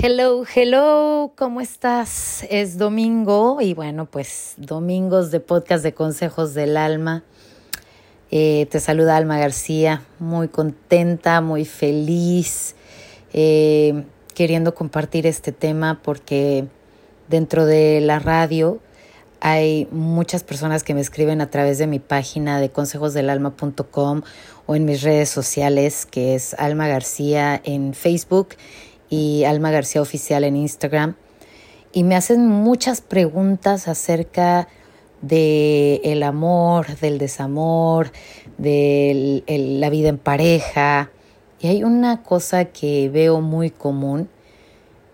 Hello, hello, ¿cómo estás? Es domingo y bueno, pues domingos de podcast de consejos del alma. Eh, te saluda Alma García, muy contenta, muy feliz, eh, queriendo compartir este tema porque dentro de la radio hay muchas personas que me escriben a través de mi página de consejosdelalma.com o en mis redes sociales, que es Alma García en Facebook y Alma García Oficial en Instagram. Y me hacen muchas preguntas acerca de el amor, del desamor, de la vida en pareja. Y hay una cosa que veo muy común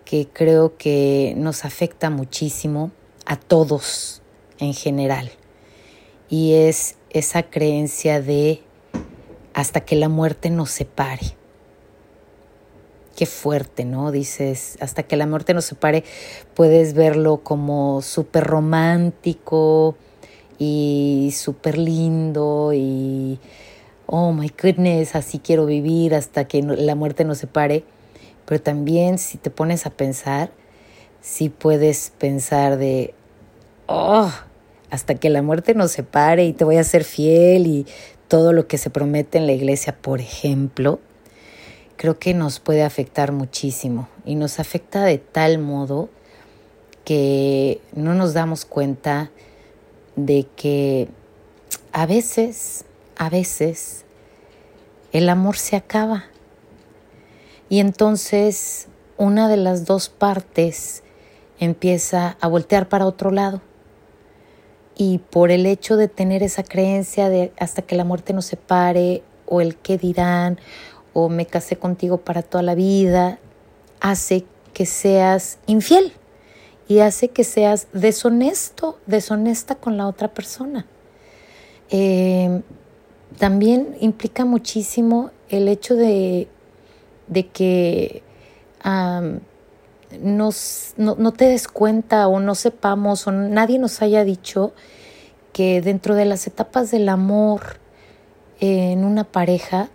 que creo que nos afecta muchísimo a todos en general. Y es esa creencia de hasta que la muerte nos separe qué fuerte, ¿no? Dices, hasta que la muerte nos separe, puedes verlo como súper romántico y súper lindo y, oh my goodness, así quiero vivir hasta que la muerte nos separe. Pero también si te pones a pensar, sí puedes pensar de, oh, hasta que la muerte nos separe y te voy a ser fiel y todo lo que se promete en la iglesia, por ejemplo, creo que nos puede afectar muchísimo y nos afecta de tal modo que no nos damos cuenta de que a veces, a veces, el amor se acaba. Y entonces una de las dos partes empieza a voltear para otro lado. Y por el hecho de tener esa creencia de hasta que la muerte nos separe, o el qué dirán, o me casé contigo para toda la vida, hace que seas infiel y hace que seas deshonesto, deshonesta con la otra persona. Eh, también implica muchísimo el hecho de, de que nos, no, te des cuenta o no sepamos o nadie nos haya dicho que dentro de las etapas del amor en una pareja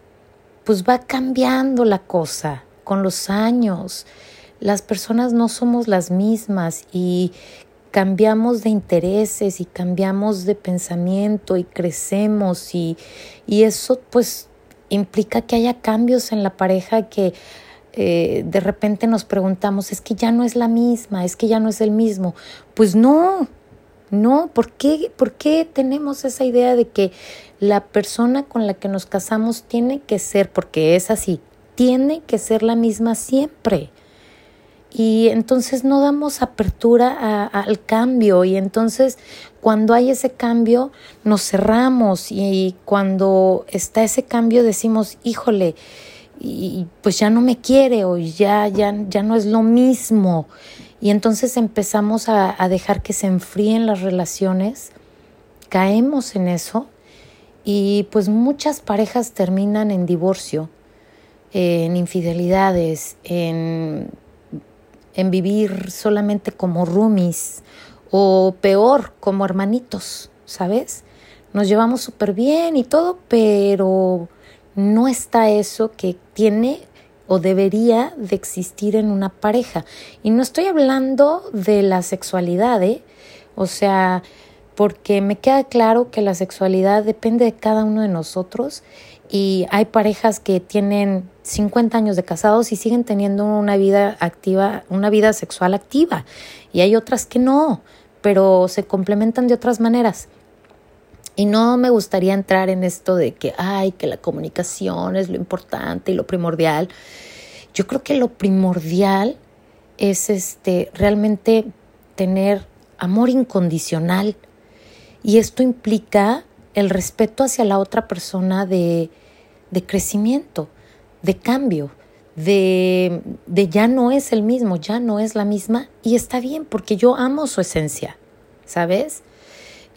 pues va cambiando la cosa con los años. Las personas no somos las mismas y cambiamos de intereses y cambiamos de pensamiento y crecemos y, eso pues implica que haya cambios en la pareja que eh, de repente nos preguntamos, es que ya no es la misma, es que ya no es el mismo. Pues no, no, ¿por qué, ¿por qué tenemos esa idea de que la persona con la que nos casamos tiene que ser, porque es así, tiene que ser la misma siempre? Y entonces no damos apertura al cambio y entonces cuando hay ese cambio nos cerramos y, cuando está ese cambio decimos, híjole, y pues ya no me quiere o ya, ya, ya no es lo mismo. Y entonces empezamos a, dejar que se enfríen las relaciones, caemos en eso y pues muchas parejas terminan en divorcio, en infidelidades, en, en vivir solamente como roomies o peor, como hermanitos, ¿sabes? Nos llevamos súper bien y todo, pero no está eso que tiene o debería de existir en una pareja. Y no estoy hablando de la sexualidad, ¿eh? O sea, porque me queda claro que la sexualidad depende de cada uno de nosotros y hay parejas que tienen 50 años de casados y siguen teniendo una vida activa, una vida sexual activa y hay otras que no, pero se complementan de otras maneras. Y no me gustaría entrar en esto de que, ay, que la comunicación es lo importante y lo primordial. Yo creo que lo primordial es este, realmente tener amor incondicional. Y esto implica el respeto hacia la otra persona de, de crecimiento, de cambio, de, de ya no es el mismo, ya no es la misma. Y está bien porque yo amo su esencia, ¿sabes?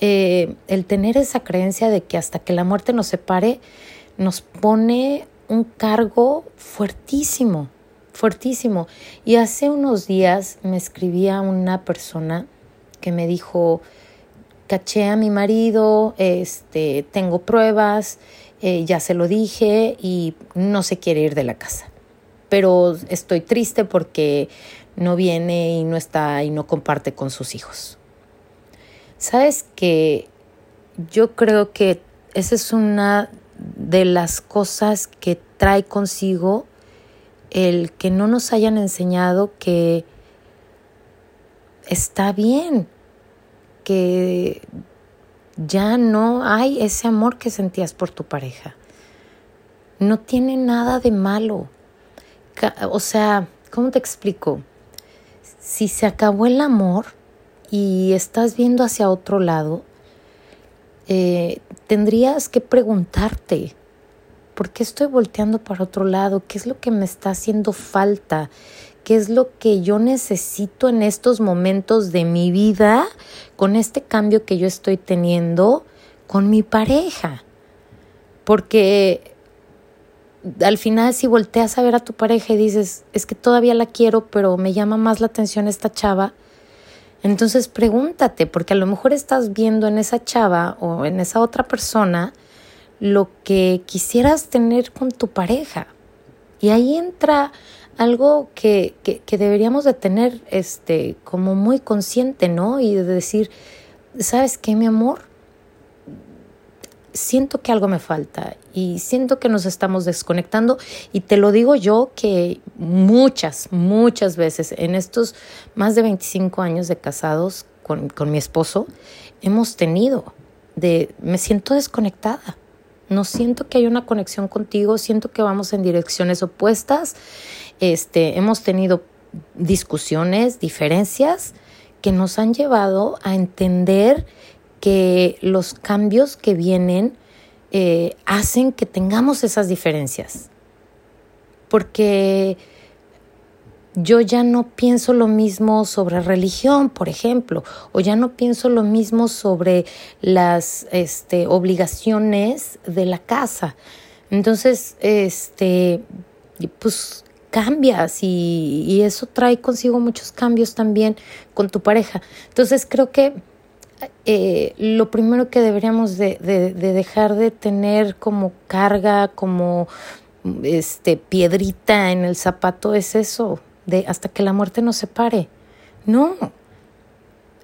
Eh, el tener esa creencia de que hasta que la muerte nos separe, nos pone un cargo fuertísimo, fuertísimo. Y hace unos días me escribía una persona que me dijo, caché a mi marido, este, tengo pruebas, eh, ya se lo dije y no se quiere ir de la casa. pero estoy triste porque no viene y no está y no comparte con sus hijos. Sabes que yo creo que esa es una de las cosas que trae consigo el que no nos hayan enseñado que está bien, que ya no hay ese amor que sentías por tu pareja. No tiene nada de malo. O sea, ¿cómo te explico? Si se acabó el amor y estás viendo hacia otro lado, eh, tendrías que preguntarte, ¿por qué estoy volteando para otro lado? ¿Qué es lo que me está haciendo falta? ¿Qué es lo que yo necesito en estos momentos de mi vida con este cambio que yo estoy teniendo con mi pareja? Porque al final si volteas a ver a tu pareja y dices, es que todavía la quiero, pero me llama más la atención esta chava, entonces pregúntate, porque a lo mejor estás viendo en esa chava o en esa otra persona lo que quisieras tener con tu pareja. Y ahí entra algo que, que, que deberíamos de tener este, como muy consciente, ¿no? Y de decir, ¿sabes qué, mi amor? Siento que algo me falta y siento que nos estamos desconectando y te lo digo yo que muchas, muchas veces en estos más de 25 años de casados con, con mi esposo hemos tenido de me siento desconectada. No siento que hay una conexión contigo, siento que vamos en direcciones opuestas. Este, hemos tenido discusiones, diferencias que nos han llevado a entender que los cambios que vienen eh, hacen que tengamos esas diferencias. Porque yo ya no pienso lo mismo sobre religión, por ejemplo, o ya no pienso lo mismo sobre las este, obligaciones de la casa. Entonces, este, pues cambias y, y, eso trae consigo muchos cambios también con tu pareja. Entonces, creo que eh, lo primero que deberíamos de, de, de, dejar de tener como carga, como este piedrita en el zapato es eso, de hasta que la muerte nos separe. No,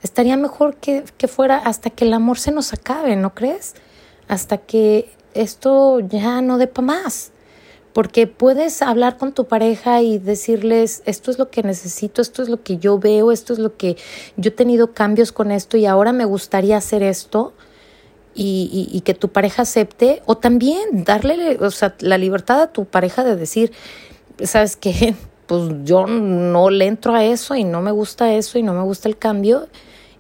estaría mejor que, que fuera hasta que el amor se nos acabe, ¿no crees? Hasta que esto ya no depa más porque puedes hablar con tu pareja y decirles, esto es lo que necesito, esto es lo que yo veo, esto es lo que yo he tenido cambios con esto y ahora me gustaría hacer esto. Y, y, que tu pareja acepte, o también darle o sea, la libertad a tu pareja de decir, ¿sabes qué? Pues yo no le entro a eso y no me gusta eso y no me gusta el cambio.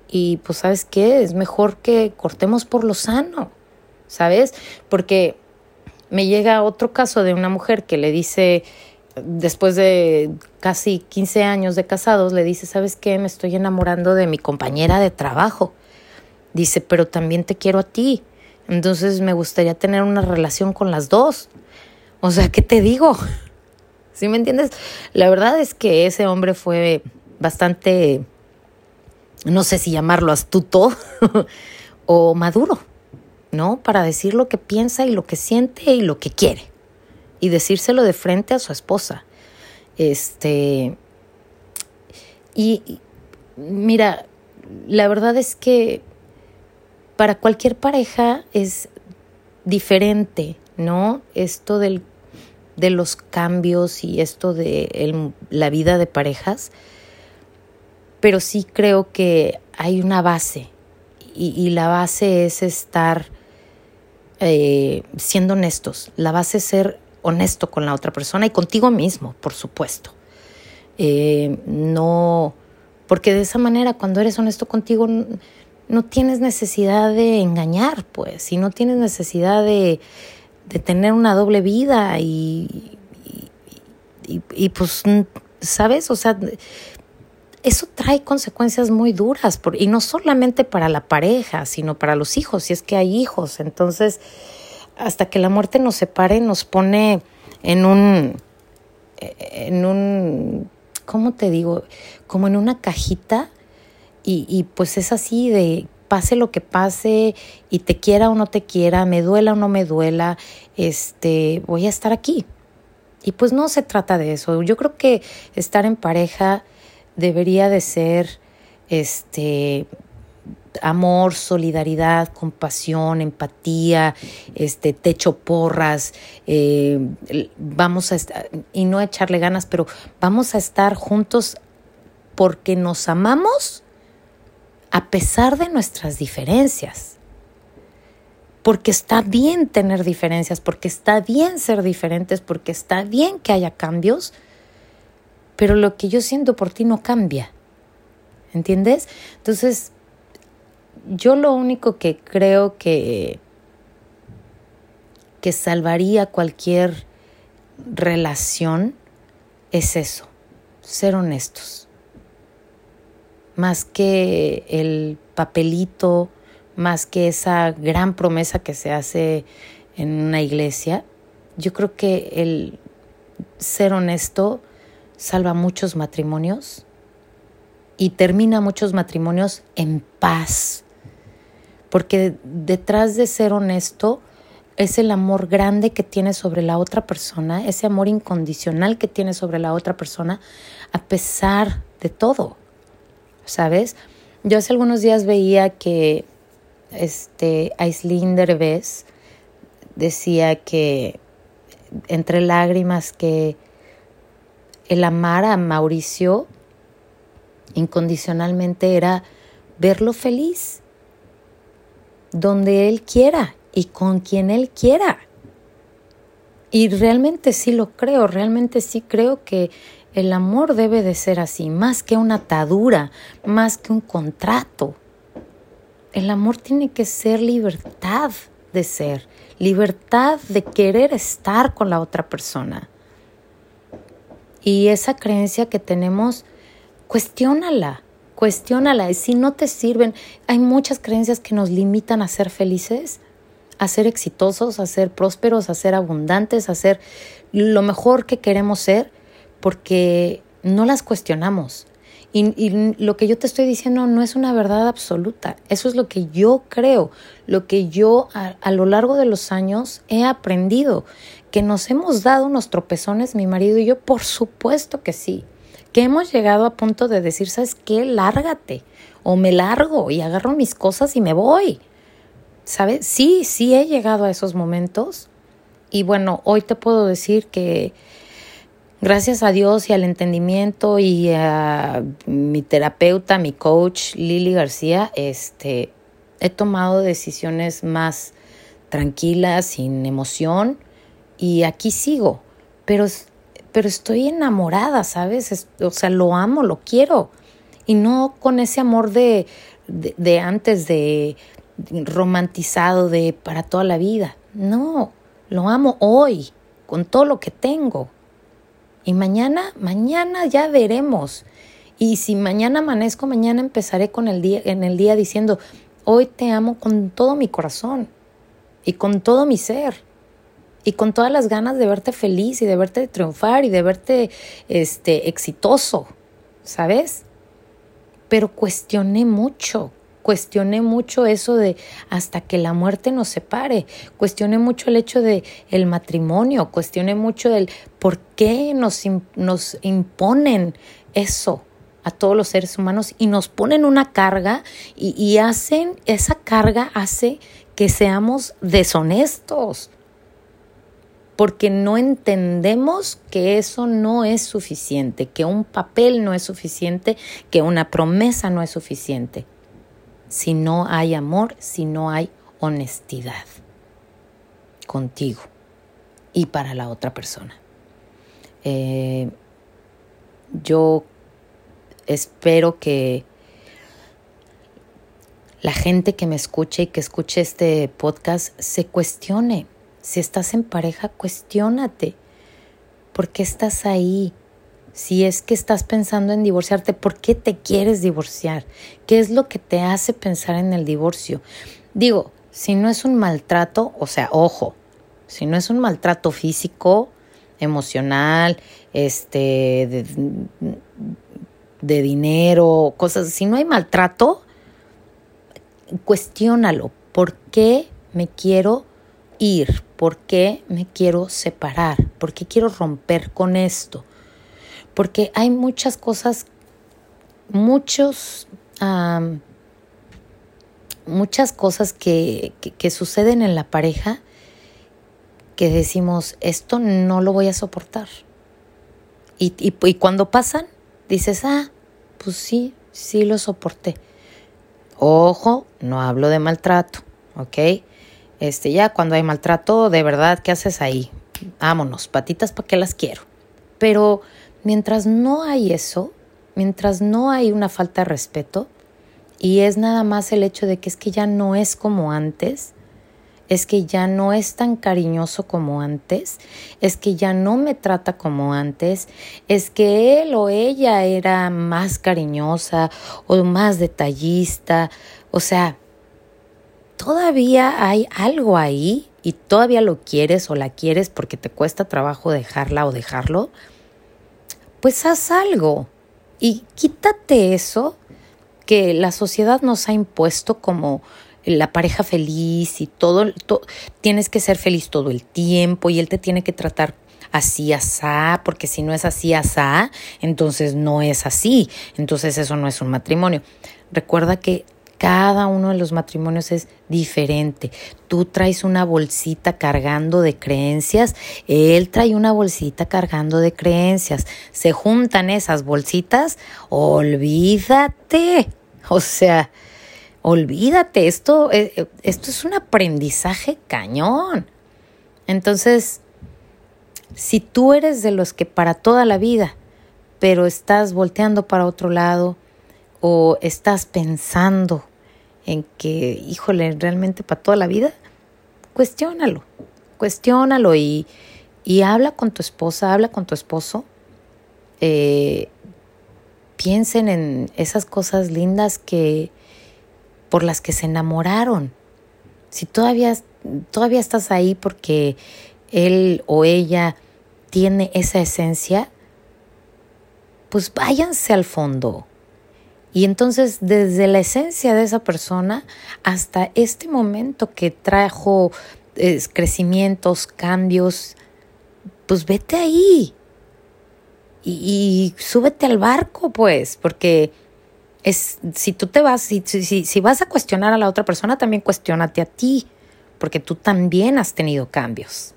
Y pues, ¿sabes qué? Es mejor que cortemos por lo sano, ¿sabes? Porque me llega otro caso de una mujer que le dice, después de casi 15 años de casados, le dice, ¿sabes qué? Me estoy enamorando de mi compañera de trabajo. Dice, pero también te quiero a ti. Entonces me gustaría tener una relación con las dos. O sea, ¿qué te digo? ¿Sí me entiendes? La verdad es que ese hombre fue bastante, no sé si llamarlo astuto o maduro. ¿No? Para decir lo que piensa y lo que siente y lo que quiere. Y decírselo de frente a su esposa. Este. Y, mira, la verdad es que para cualquier pareja es diferente, ¿no? Esto del, de los cambios y esto de la vida de parejas. Pero sí creo que hay una base. Y, y la base es estar eh, siendo honestos. La base es ser honesto con la otra persona y contigo mismo, por supuesto. Eh, no, porque de esa manera cuando eres honesto contigo no, tienes necesidad de engañar, pues, y no tienes necesidad de, de tener una doble vida y, y, y, pues, ¿sabes? O sea, eso trae consecuencias muy duras, y no solamente para la pareja, sino para los hijos, si es que hay hijos. Entonces, hasta que la muerte nos separe, nos pone en un, en un, ¿cómo te digo? Como en una cajita y, y pues es así de pase lo que pase y te quiera o no te quiera, me duela o no me duela, este, voy a estar aquí. Y pues no se trata de eso. Yo creo que estar en pareja debería de ser este amor, solidaridad, compasión, empatía, este, techo porras, eh, vamos a y no echarle ganas, pero vamos a estar juntos porque nos amamos a pesar de nuestras diferencias. Porque está bien tener diferencias, porque está bien ser diferentes, porque está bien que haya cambios, pero lo que yo siento por ti no cambia. ¿Entiendes? Entonces, yo lo único que creo que, que salvaría cualquier relación es eso, ser honestos. Más que el papelito, más que esa gran promesa que se hace en una iglesia, yo creo que el ser honesto salva muchos matrimonios y termina muchos matrimonios en paz, porque detrás de ser honesto es el amor grande que tienes sobre la otra persona, ese amor incondicional que tienes sobre la otra persona, a pesar de todo, ¿sabes? Yo hace algunos días veía que este Aislinn Derbez decía que entre lágrimas que el amar a Mauricio incondicionalmente era verlo feliz donde Él quiera y con quien Él quiera. Y realmente sí lo creo, realmente sí creo que el amor debe de ser así, más que una atadura, más que un contrato. El amor tiene que ser libertad de ser, libertad de querer estar con la otra persona. Y esa creencia que tenemos, cuestiónala cuestiónala. Si no te sirven, hay muchas creencias que nos limitan a ser felices, a ser exitosos, a ser prósperos, a ser abundantes, a ser lo mejor que queremos ser, porque no las cuestionamos. Y, lo que yo te estoy diciendo no es una verdad absoluta. Eso es lo que yo creo, lo que yo a, lo largo de los años he aprendido. Que nos hemos dado unos tropezones, mi marido y yo, por supuesto que sí que hemos llegado a punto de decir, ¿sabes qué? Lárgate o me largo y agarro mis cosas y me voy. ¿Sabes? Sí, sí he llegado a esos momentos y bueno, hoy te puedo decir que gracias a Dios y al entendimiento y a mi terapeuta, mi coach Lili García, este he tomado decisiones más tranquilas, sin emoción y aquí sigo. Pero pero estoy enamorada, ¿sabes? o sea, lo amo, lo quiero. Y no con ese amor de, de, antes, de, romantizado, de para toda la vida. No, lo amo hoy, con todo lo que tengo. Y mañana, mañana ya veremos. Y si mañana amanezco, mañana empezaré con el día, en el día diciendo, hoy te amo con todo mi corazón y con todo mi ser y con todas las ganas de verte feliz y de verte triunfar y de verte este exitoso, ¿sabes? Pero cuestioné mucho, cuestioné mucho eso de hasta que la muerte nos separe, cuestioné mucho el hecho de el matrimonio, cuestioné mucho el por qué nos, imponen eso a todos los seres humanos y nos ponen una carga y hacen, esa carga hace que seamos deshonestos porque no entendemos que eso no es suficiente, que un papel no es suficiente, que una promesa no es suficiente. Si no hay amor, si no hay honestidad contigo y para la otra persona. Eh, yo espero que la gente que me escuche y que escuche este podcast se cuestione si estás en pareja, cuestiónate. ¿Por qué estás ahí? Si es que estás pensando en divorciarte, ¿por qué te quieres divorciar? ¿Qué es lo que te hace pensar en el divorcio? Digo, si no es un maltrato, o sea, ojo, si no es un maltrato físico, emocional, este, de, dinero, cosas, si no hay maltrato, cuestiónalo. ¿Por qué me quiero ir? ¿Por qué me quiero separar? ¿Por qué quiero romper con esto? Porque hay muchas cosas, muchos, muchas cosas que, que suceden en la pareja que decimos, esto no lo voy a soportar. Y, y, cuando pasan, dices, ah, pues sí, sí lo soporté. Ojo, no hablo de maltrato, ¿ok? Este, ya cuando hay maltrato, de verdad, ¿qué haces ahí? Vámonos, patitas, ¿para qué las quiero? Pero mientras no hay eso, mientras no hay una falta de respeto, y es nada más el hecho de que es que ya no es como antes, es que ya no es tan cariñoso como antes, es que ya no me trata como antes, es que él o ella era más cariñosa o más detallista, o sea, todavía hay algo ahí y todavía lo quieres o la quieres porque te cuesta trabajo dejarla o dejarlo, pues haz algo y quítate eso que la sociedad nos ha impuesto como la pareja feliz y todo, tienes que ser feliz todo el tiempo y él te tiene que tratar así asá, porque si no es así asá, entonces no es así, entonces eso no es un matrimonio. Recuerda que cada uno de los matrimonios es diferente. Tú traes una bolsita cargando de creencias, él trae una bolsita cargando de creencias. Se juntan esas bolsitas, olvídate. O sea, olvídate, esto, eh, esto es un aprendizaje cañón. Entonces, si tú eres de los que para toda la vida, pero estás volteando para otro lado o estás pensando en que, híjole, realmente para toda la vida, cuestiónalo, cuestiónalo y, y habla con tu esposa, habla con tu esposo. Eh, piensen en esas cosas lindas que, por las que se enamoraron. Si todavía, todavía estás ahí porque él o ella tiene esa esencia, pues váyanse al fondo. Y entonces desde la esencia de esa persona hasta este momento que trajo crecimientos, cambios, pues vete ahí. Y, y súbete al barco, pues, porque es, si tú te vas, si, si, si vas a cuestionar a la otra persona, también cuestionate a ti, porque tú también has tenido cambios,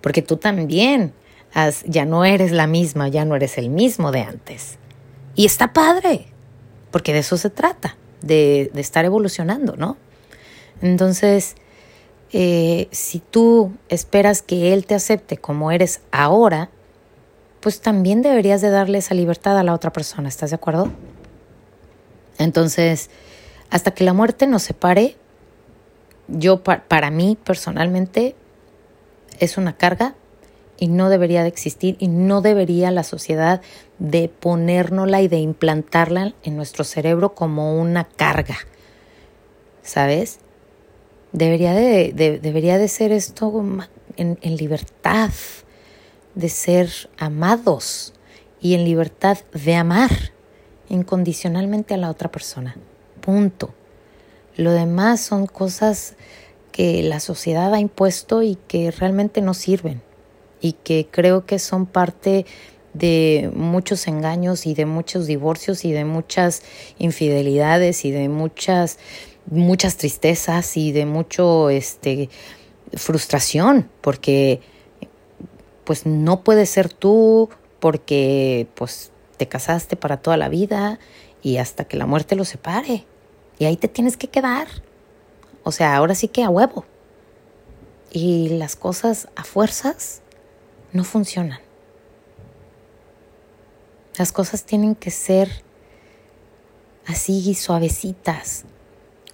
porque tú también has, ya no eres la misma, ya no eres el mismo de antes. Y está padre, porque de eso se trata, de, de estar evolucionando, ¿no? Entonces, eh, si tú esperas que él te acepte como eres ahora, pues también deberías de darle esa libertad a la otra persona, ¿estás de acuerdo? Entonces, hasta que la muerte nos separe, yo para mí personalmente es una carga y no debería de existir y no debería la sociedad de ponérnosla y de implantarla en nuestro cerebro como una carga, ¿sabes? Debería de, debería de ser esto en, en libertad, de ser amados y en libertad de amar incondicionalmente a la otra persona. Punto. Lo demás son cosas que la sociedad ha impuesto y que realmente no sirven y que creo que son parte de muchos engaños y de muchos divorcios y de muchas infidelidades y de muchas muchas tristezas y de mucho este frustración porque pues no puedes ser tú porque pues te casaste para toda la vida y hasta que la muerte lo separe. Y ahí te tienes que quedar. O sea, ahora sí que a huevo. Y las cosas a fuerzas no funcionan. Las cosas tienen que ser así suavecitas,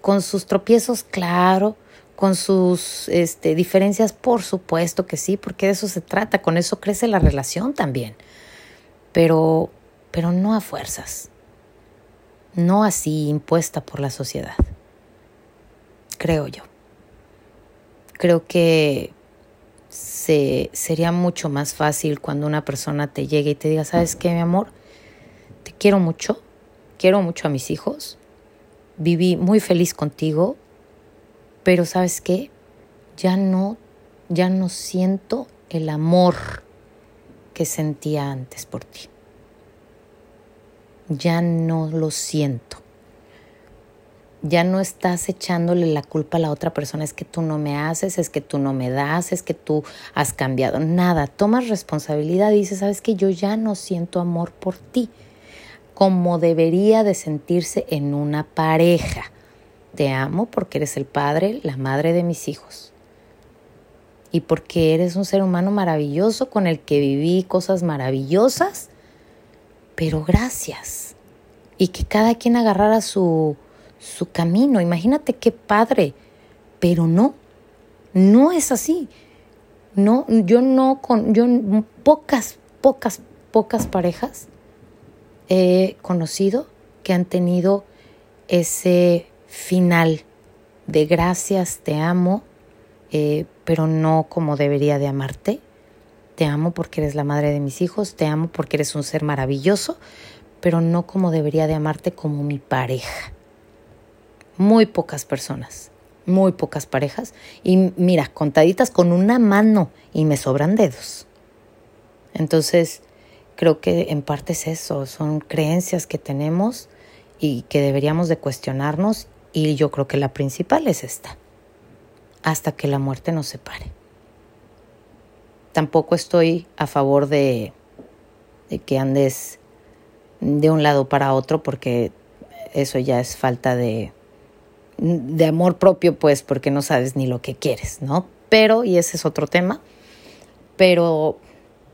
con sus tropiezos, claro, con sus este, diferencias, por supuesto que sí, porque de eso se trata, con eso crece la relación también. Pero pero no a fuerzas, no así impuesta por la sociedad, creo yo. Creo que se, sería mucho más fácil cuando una persona te llegue y te diga, ¿sabes qué, mi amor? Te quiero mucho, quiero mucho a mis hijos, viví muy feliz contigo, pero ¿sabes qué? ya no, ya no siento el amor que sentía antes por ti. Ya no lo siento. Ya no estás echándole la culpa a la otra persona, es que tú no me haces, es que tú no me das, es que tú has cambiado. Nada, tomas responsabilidad y dices, sabes que yo ya no siento amor por ti, como debería de sentirse en una pareja. Te amo porque eres el padre, la madre de mis hijos y porque eres un ser humano maravilloso con el que viví cosas maravillosas, pero gracias. Y que cada quien agarrara su, su camino. Imagínate qué padre, pero no, no es así. No, yo no con, yo pocas, pocas, pocas parejas he conocido que han tenido ese final de gracias, te amo, eh, pero no como debería de amarte. Te amo porque eres la madre de mis hijos, te amo porque eres un ser maravilloso, pero no como debería de amarte como mi pareja. Muy pocas personas, muy pocas parejas. Y mira, contaditas con una mano y me sobran dedos. Entonces, creo que en parte es eso, son creencias que tenemos y que deberíamos de cuestionarnos y yo creo que la principal es esta hasta que la muerte nos separe. Tampoco estoy a favor de, que andes de un lado para otro porque eso ya es falta de, de amor propio, pues porque no sabes ni lo que quieres, ¿no? Pero, y ese es otro tema, pero,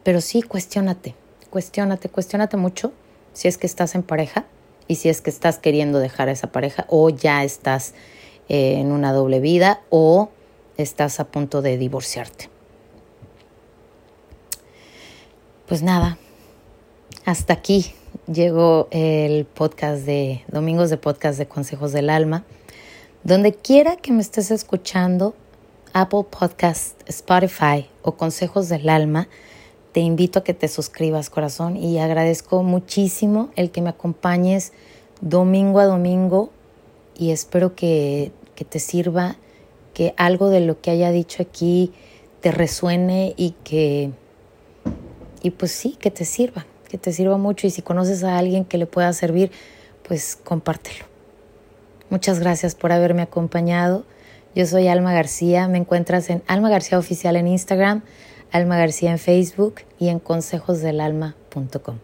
pero sí, cuestiónate, cuestiónate, cuestiónate mucho si es que estás en pareja y si es que estás queriendo dejar a esa pareja o ya estás eh, en una doble vida o estás a punto de divorciarte. Pues nada, hasta aquí llegó el podcast de Domingos de Podcast de Consejos del Alma. Donde quiera que me estés escuchando, Apple Podcast, Spotify o Consejos del Alma, te invito a que te suscribas, corazón, y agradezco muchísimo el que me acompañes domingo a domingo y espero que, que te sirva que algo de lo que haya dicho aquí te resuene y que, y pues sí, que te sirva, que te sirva mucho y si conoces a alguien que le pueda servir, pues compártelo. Muchas gracias por haberme acompañado. Yo soy Alma García, me encuentras en Alma García Oficial en Instagram, Alma García en Facebook y en consejosdelalma.com.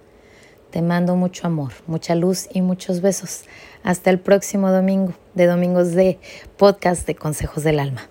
Te mando mucho amor, mucha luz y muchos besos. Hasta el próximo domingo de Domingos de Podcast de Consejos del Alma.